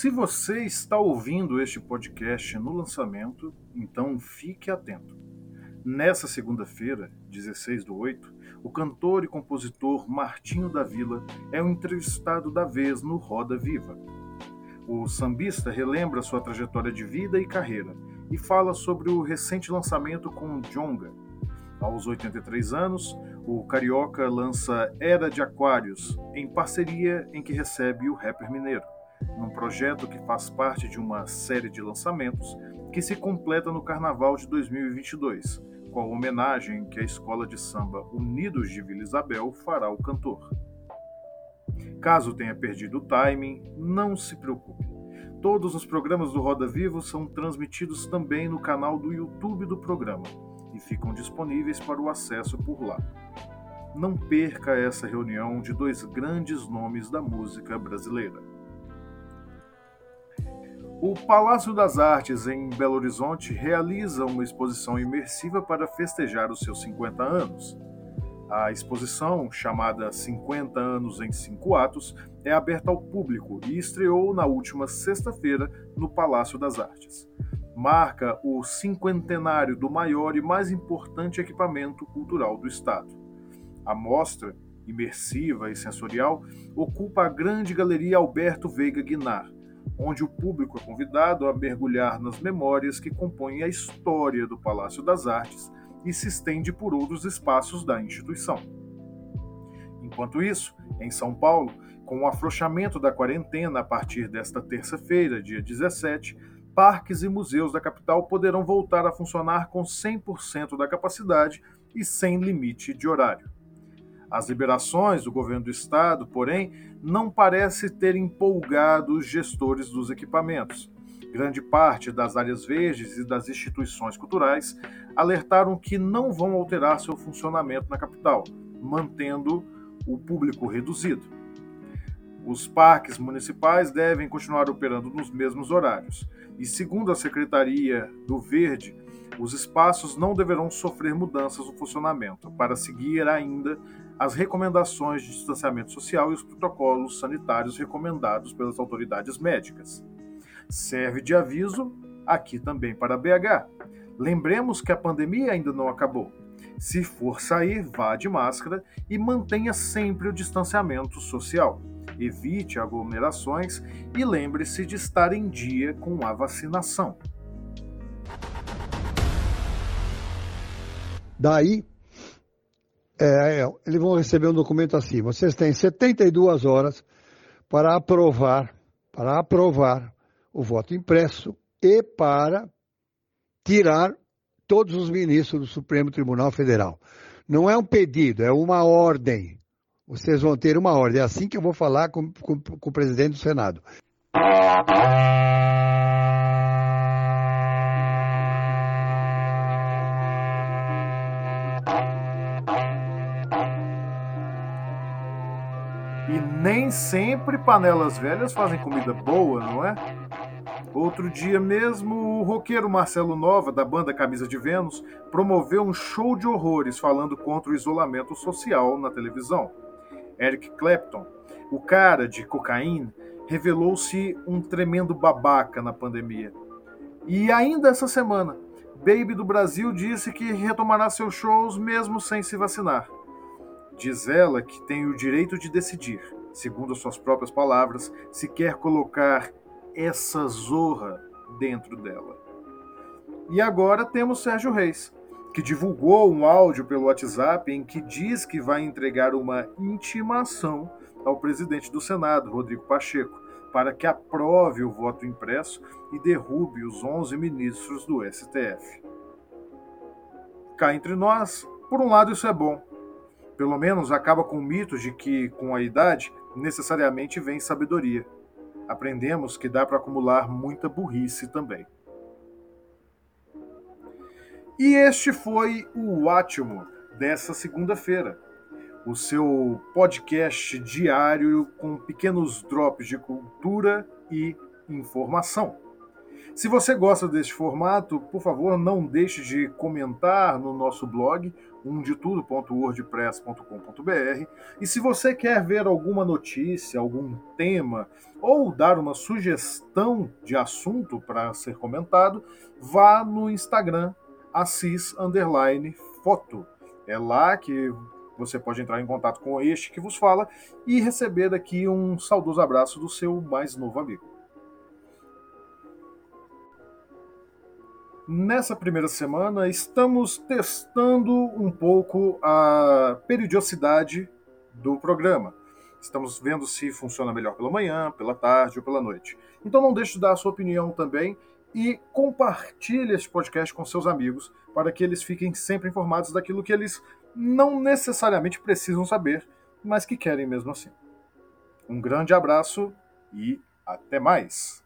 Se você está ouvindo este podcast no lançamento, então fique atento. Nessa segunda-feira, 16 do 8, o cantor e compositor Martinho da Vila é o entrevistado da vez no Roda Viva. O sambista relembra sua trajetória de vida e carreira e fala sobre o recente lançamento com Jonga. Aos 83 anos, o carioca lança Era de Aquários, em parceria em que recebe o rapper mineiro, num projeto que faz parte de uma série de lançamentos que se completa no Carnaval de 2022 com a homenagem que a escola de samba Unidos de Vila Isabel fará ao cantor. Caso tenha perdido o timing, não se preocupe. Todos os programas do Roda Vivo são transmitidos também no canal do YouTube do programa e ficam disponíveis para o acesso por lá. Não perca essa reunião de dois grandes nomes da música brasileira. O Palácio das Artes, em Belo Horizonte, realiza uma exposição imersiva para festejar os seus 50 anos. A exposição, chamada 50 Anos em Cinco Atos, é aberta ao público e estreou na última sexta-feira no Palácio das Artes. Marca o cinquentenário do maior e mais importante equipamento cultural do Estado. A mostra, imersiva e sensorial, ocupa a grande galeria Alberto Veiga Guinar onde o público é convidado a mergulhar nas memórias que compõem a história do Palácio das Artes e se estende por outros espaços da instituição. Enquanto isso, em São Paulo, com o afrouxamento da quarentena a partir desta terça-feira, dia 17, parques e museus da capital poderão voltar a funcionar com 100% da capacidade e sem limite de horário. As liberações do governo do estado, porém, não parece ter empolgado os gestores dos equipamentos. Grande parte das áreas verdes e das instituições culturais alertaram que não vão alterar seu funcionamento na capital, mantendo o público reduzido. Os parques municipais devem continuar operando nos mesmos horários. E segundo a Secretaria do Verde, os espaços não deverão sofrer mudanças no funcionamento, para seguir ainda as recomendações de distanciamento social e os protocolos sanitários recomendados pelas autoridades médicas. Serve de aviso aqui também para BH. Lembremos que a pandemia ainda não acabou. Se for sair, vá de máscara e mantenha sempre o distanciamento social. Evite aglomerações e lembre-se de estar em dia com a vacinação. Daí, é, é, eles vão receber um documento assim: vocês têm 72 horas para aprovar, para aprovar o voto impresso e para tirar todos os ministros do Supremo Tribunal Federal. Não é um pedido, é uma ordem. Vocês vão ter uma ordem. É assim que eu vou falar com, com, com o presidente do Senado. Nem sempre panelas velhas fazem comida boa, não é? Outro dia mesmo, o roqueiro Marcelo Nova, da banda Camisa de Vênus, promoveu um show de horrores falando contra o isolamento social na televisão. Eric Clapton, o cara de cocaína, revelou-se um tremendo babaca na pandemia. E ainda essa semana, Baby do Brasil disse que retomará seus shows mesmo sem se vacinar. Diz ela que tem o direito de decidir segundo suas próprias palavras, se quer colocar essa zorra dentro dela. E agora temos Sérgio Reis, que divulgou um áudio pelo WhatsApp em que diz que vai entregar uma intimação ao presidente do Senado, Rodrigo Pacheco, para que aprove o voto impresso e derrube os 11 ministros do STF. Cá entre nós, por um lado isso é bom. Pelo menos acaba com o mito de que, com a idade, necessariamente vem sabedoria. Aprendemos que dá para acumular muita burrice também. E este foi o Átimo dessa segunda-feira, o seu podcast diário com pequenos drops de cultura e informação. Se você gosta deste formato, por favor, não deixe de comentar no nosso blog umdetudo.wordpress.com.br. E se você quer ver alguma notícia, algum tema ou dar uma sugestão de assunto para ser comentado, vá no Instagram assis underline foto. É lá que você pode entrar em contato com este que vos fala e receber daqui um saudoso abraço do seu mais novo amigo. Nessa primeira semana, estamos testando um pouco a periodicidade do programa. Estamos vendo se funciona melhor pela manhã, pela tarde ou pela noite. Então não deixe de dar a sua opinião também e compartilhe este podcast com seus amigos para que eles fiquem sempre informados daquilo que eles não necessariamente precisam saber, mas que querem mesmo assim. Um grande abraço e até mais!